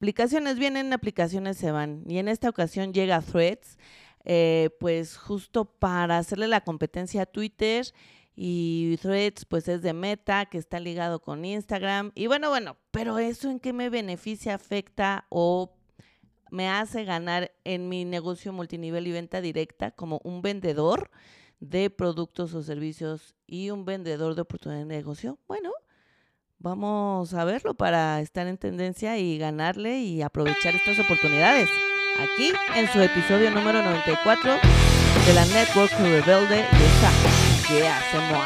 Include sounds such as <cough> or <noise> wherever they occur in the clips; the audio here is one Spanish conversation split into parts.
aplicaciones vienen, aplicaciones se van. Y en esta ocasión llega Threads, eh, pues justo para hacerle la competencia a Twitter. Y Threads, pues es de Meta, que está ligado con Instagram. Y bueno, bueno, pero eso en qué me beneficia, afecta o me hace ganar en mi negocio multinivel y venta directa como un vendedor de productos o servicios y un vendedor de oportunidad de negocio? Bueno, vamos a verlo para estar en tendencia y ganarle y aprovechar estas oportunidades. Aquí en su episodio número 94 de la Network Rebelde y esta que hacemos.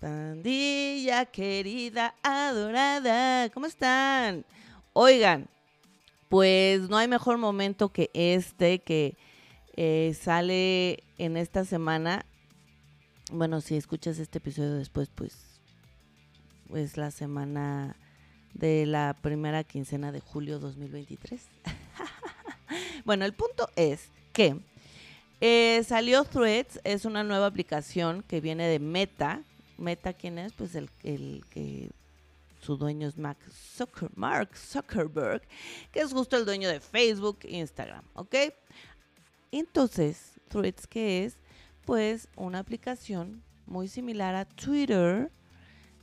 Pandilla querida, adorada, ¿cómo están? Oigan, pues no hay mejor momento que este que eh, sale en esta semana. Bueno, si escuchas este episodio después, pues es la semana de la primera quincena de julio 2023. <laughs> bueno, el punto es que eh, salió Threads, es una nueva aplicación que viene de Meta, Meta, ¿quién es? Pues el, que su dueño es Mark, Zuckerberg, que es justo el dueño de Facebook e Instagram, ¿ok? Entonces, Threads, ¿qué es? Pues una aplicación muy similar a Twitter,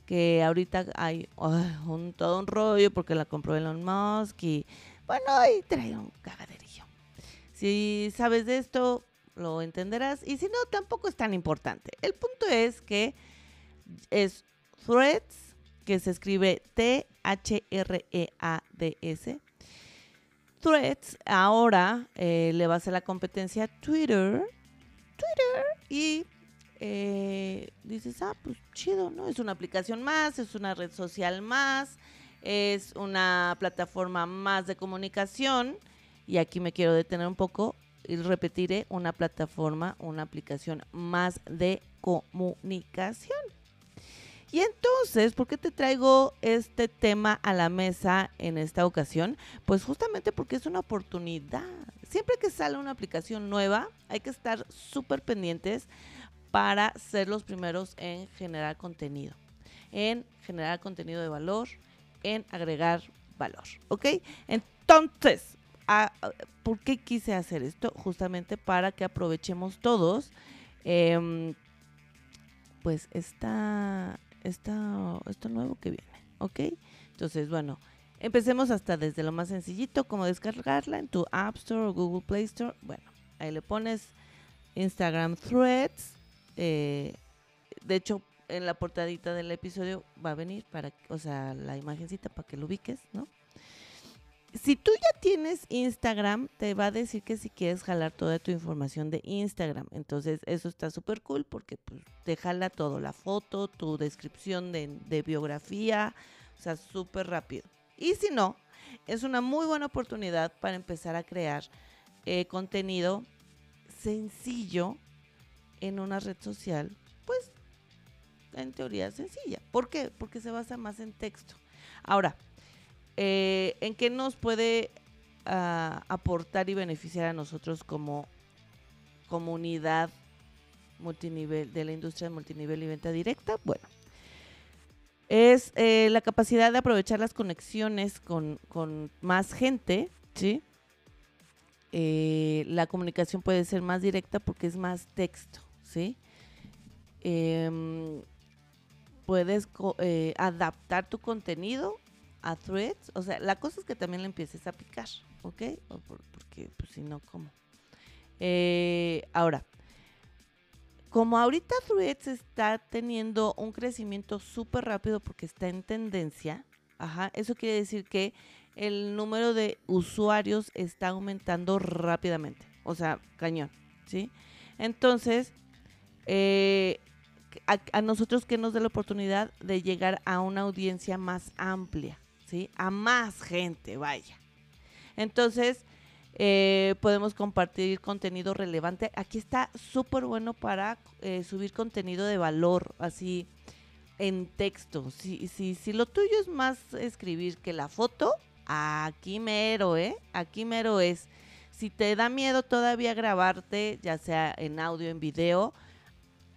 que ahorita hay un, todo un rollo porque la compró Elon Musk y bueno, ahí trae un cagaderillo. Si sabes de esto, lo entenderás y si no, tampoco es tan importante. El punto es que es Threads, que se escribe T-H-R-E-A-D-S. Threads ahora eh, le va a hacer la competencia a Twitter. Twitter. Y eh, dices, ah, pues chido, ¿no? Es una aplicación más, es una red social más, es una plataforma más de comunicación. Y aquí me quiero detener un poco y repetiré una plataforma, una aplicación más de comunicación. Y entonces, ¿por qué te traigo este tema a la mesa en esta ocasión? Pues justamente porque es una oportunidad. Siempre que sale una aplicación nueva, hay que estar súper pendientes para ser los primeros en generar contenido, en generar contenido de valor, en agregar valor, ¿ok? Entonces, ¿por qué quise hacer esto? Justamente para que aprovechemos todos, em, pues esta esta, esto nuevo que viene, ¿ok? Entonces, bueno, empecemos hasta desde lo más sencillito, como descargarla en tu App Store o Google Play Store. Bueno, ahí le pones Instagram Threads. Eh, de hecho, en la portadita del episodio va a venir para, o sea, la imagencita para que lo ubiques, ¿no? Si tú ya tienes Instagram, te va a decir que si quieres jalar toda tu información de Instagram. Entonces, eso está súper cool porque pues, te jala todo, la foto, tu descripción de, biografía, o sea, súper rápido. Y si no, es una muy buena oportunidad para empezar a crear eh, contenido sencillo en una red social, pues en teoría sencilla. ¿Por qué? Porque se basa más en texto. Ahora, eh, ¿en qué nos puede ah, aportar y beneficiar a nosotros como comunidad multinivel de la industria de multinivel y venta directa? Bueno, es eh, la capacidad de aprovechar las conexiones con, más gente, ¿sí? Eh, la comunicación puede ser más directa porque es más texto, ¿sí? Em, puedes adaptar tu contenido a threads, o sea, la cosa es que también le empieces a picar, ¿ok? porque, pues si no, ¿cómo? Eh, ahora, como ahorita Threads está teniendo un crecimiento súper rápido porque está en tendencia, ajá, eso quiere decir que el número de usuarios está aumentando rápidamente, o sea, cañón, ¿sí? Entonces, eh, a, nosotros que nos da la oportunidad de llegar a una audiencia más amplia, ¿sí? A más gente, vaya. Entonces, eh, podemos compartir contenido relevante. Aquí está súper bueno para eh, subir contenido de valor, así en texto. Si, si, si lo tuyo es más escribir que la foto, aquí mero, ¿eh? Aquí mero es. si te da miedo todavía grabarte, ya sea en audio, en video,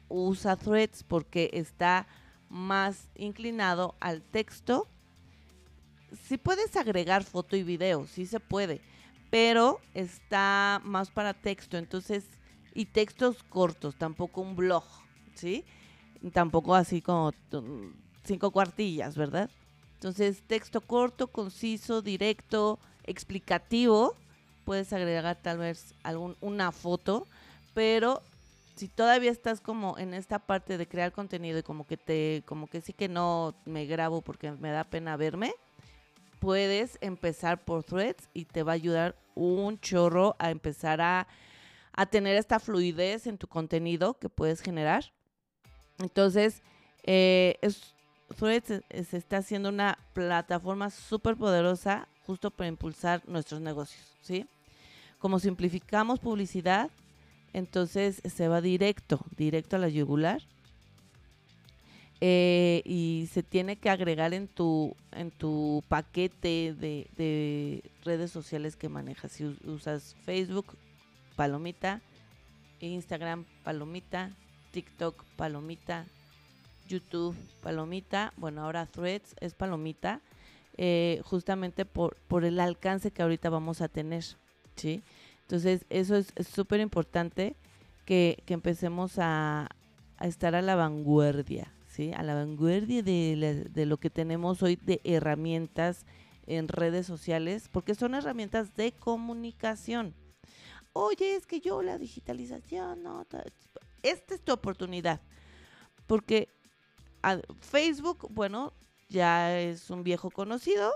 usa threads porque está más inclinado al texto. Si puedes agregar foto y video, sí se puede, pero está más para texto, entonces, y textos cortos, tampoco un blog, ¿sí? Tampoco así como cinco cuartillas, ¿verdad? Entonces, texto corto, conciso, directo, explicativo. Puedes agregar tal vez algún, una foto, pero si todavía estás como en esta parte de crear contenido y como que te, como que sí que no me grabo porque me da pena verme, puedes empezar por threads y te va a ayudar un chorro a empezar a, a tener esta fluidez en tu contenido que puedes generar. Entonces, eh, Threads se está haciendo una plataforma súper poderosa justo para impulsar nuestros negocios, ¿sí? Como simplificamos publicidad, entonces se va directo, directo a la yugular. Eh, y se tiene que agregar en tu, en tu paquete de, de redes sociales que manejas. Si usas Facebook, palomita, Instagram, palomita, TikTok, palomita, YouTube, Palomita, bueno, ahora Threads es Palomita, eh, justamente por, por el alcance que ahorita vamos a tener, ¿sí? Entonces, eso es súper importante que, empecemos a, estar a la vanguardia, A la vanguardia de, lo que tenemos hoy de herramientas en redes sociales, porque son herramientas de comunicación. Oye, es que yo la digitalización, no, esta es tu oportunidad, porque Facebook, bueno, ya es un viejo conocido.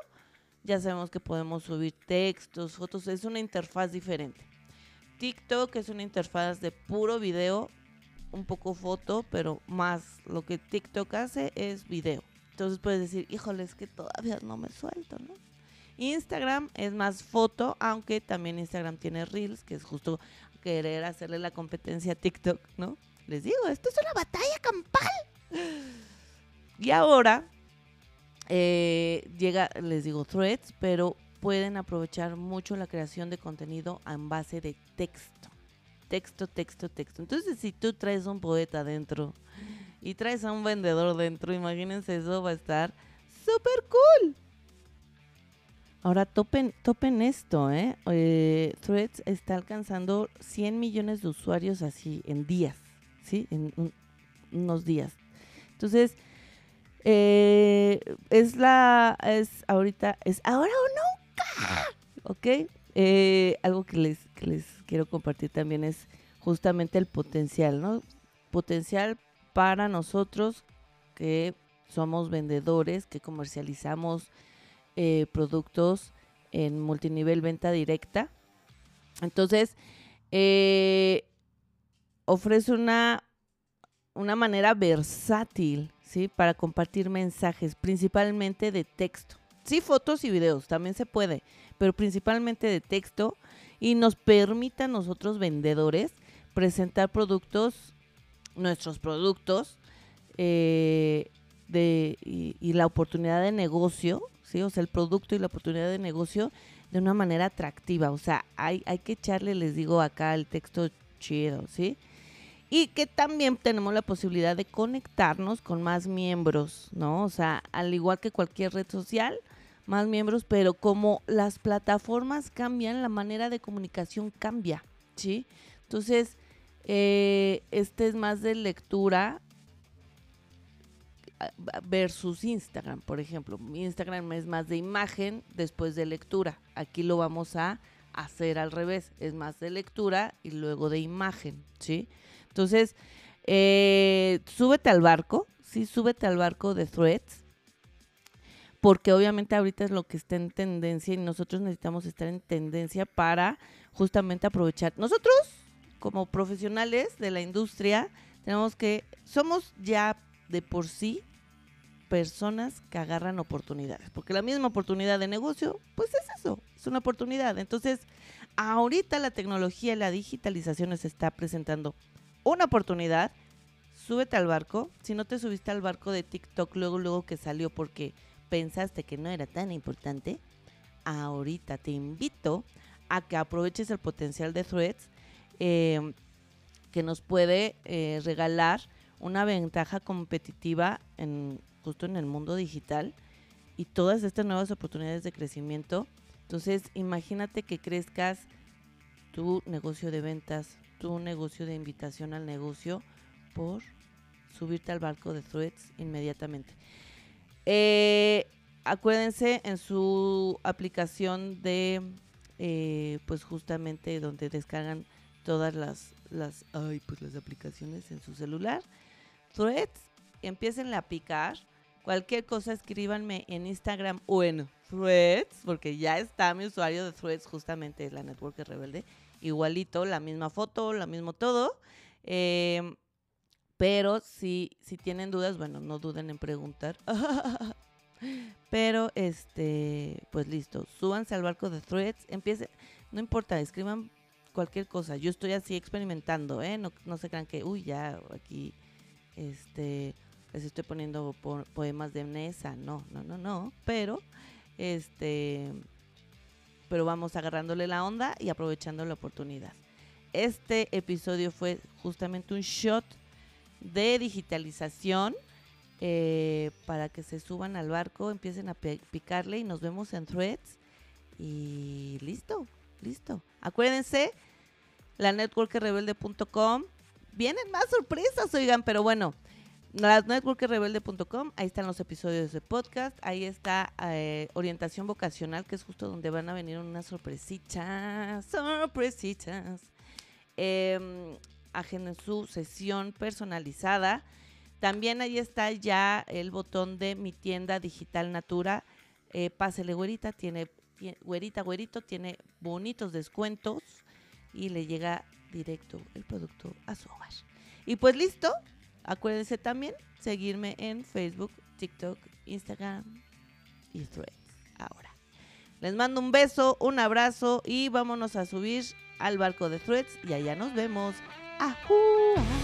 Ya sabemos que podemos subir textos, fotos, es una interfaz diferente. TikTok es una interfaz de puro video, un poco foto, pero más lo que TikTok hace es video. Entonces puedes decir, híjole, es que todavía no me suelto, ¿no? Instagram es más foto, aunque también Instagram tiene Reels, que es justo querer hacerle la competencia a TikTok, ¿no? Les digo, esto es una batalla campal. Y ahora eh, llega, les digo, threads, pero pueden aprovechar mucho la creación de contenido en base de texto. Texto, texto, texto. Entonces, si tú traes un poeta dentro y traes a un vendedor dentro, imagínense, eso va a estar súper cool. Ahora topen, topen esto, ¿eh? ¿eh? Threads está alcanzando 100 millones de usuarios así en días, ¿sí? En unos días. Entonces, eh, es la, es ahorita, es ahora o nunca, ¿ok? Eh, algo que les, que les quiero compartir también es justamente el potencial, ¿no? Potencial para nosotros que somos vendedores, que comercializamos eh, productos en multinivel venta directa. Entonces, eh, ofrece una, una manera versátil para compartir mensajes, principalmente de texto. Sí, fotos y videos, también se puede, pero principalmente de texto y nos permite a nosotros vendedores presentar productos, nuestros productos, eh, de, y, la oportunidad de negocio, ¿sí? O sea, el producto y la oportunidad de negocio de una manera atractiva. O sea, hay, hay que echarle, les digo acá, el texto chido, ¿sí? y que también tenemos la posibilidad de conectarnos con más miembros, ¿no? O sea, al igual que cualquier red social, más miembros, pero como las plataformas cambian, la manera de comunicación cambia, ¿sí? Entonces, eh, este es más de lectura ah, versus Instagram, por ejemplo. Instagram es más de imagen después de lectura. Aquí lo vamos a hacer al revés, es más de lectura y luego de imagen, ¿sí? Entonces, eh, súbete al barco, sí, súbete al barco de threads, porque obviamente ahorita es lo que está en tendencia y nosotros necesitamos estar en tendencia para justamente aprovechar. Nosotros, como profesionales de la industria, tenemos que, somos ya de por sí personas que agarran oportunidades, porque la misma oportunidad de negocio, pues es eso, es una oportunidad. Entonces, ahorita la tecnología la digitalización nos está presentando una oportunidad, súbete al barco. Si no te subiste al barco de TikTok luego, luego que salió porque pensaste que no era tan importante, ahorita te invito a que aproveches el potencial de Threads eh, que nos puede eh, regalar una ventaja competitiva en, justo en el mundo digital y todas estas nuevas oportunidades de crecimiento. Entonces, imagínate que crezcas tu negocio de ventas, tu negocio de invitación al negocio por subirte al barco de threads inmediatamente. Eh, acuérdense en su aplicación de, eh, pues justamente donde descargan todas las, las, ay, pues las aplicaciones en su celular. Threads, empiecen a picar. Cualquier cosa escríbanme en Instagram o en Threads, porque ya está mi usuario de Threads, justamente la Network Rebelde. Igualito, la misma foto, lo mismo todo. Eh, pero si, si tienen dudas, bueno, no duden en preguntar. <laughs> Pero, este, pues listo, súbanse al barco de threads, empiecen, no importa, escriban cualquier cosa. Yo estoy así experimentando, ¿eh? No, no se crean que, uy, ya aquí, este, les estoy poniendo poemas de Nesa. No, no, no, no. Pero, este, pero vamos agarrándole la onda y aprovechando la oportunidad. Este episodio fue justamente un shot de digitalización eh, para que se suban al barco, empiecen a picarle y nos vemos en threads. Y listo, listo. Acuérdense, la networkrebelde.com. Vienen más sorpresas, oigan, pero bueno, la networkrebelde.com, ahí están los episodios de podcast, ahí está eh, orientación vocacional, que es justo donde van a venir unas sorpresitas, sorpresitas. Eh, agenden su sesión personalizada. También ahí está ya el botón de mi tienda digital Natura. Eh, pásele, güerita, tiene, güerita, güerito, tiene bonitos descuentos y le llega directo el producto a su hogar. Y pues listo, acuérdense también seguirme en Facebook, TikTok, Instagram y Threads ahora. Les mando un beso, un abrazo y vámonos a subir al barco de Threads y allá nos vemos. Ahua.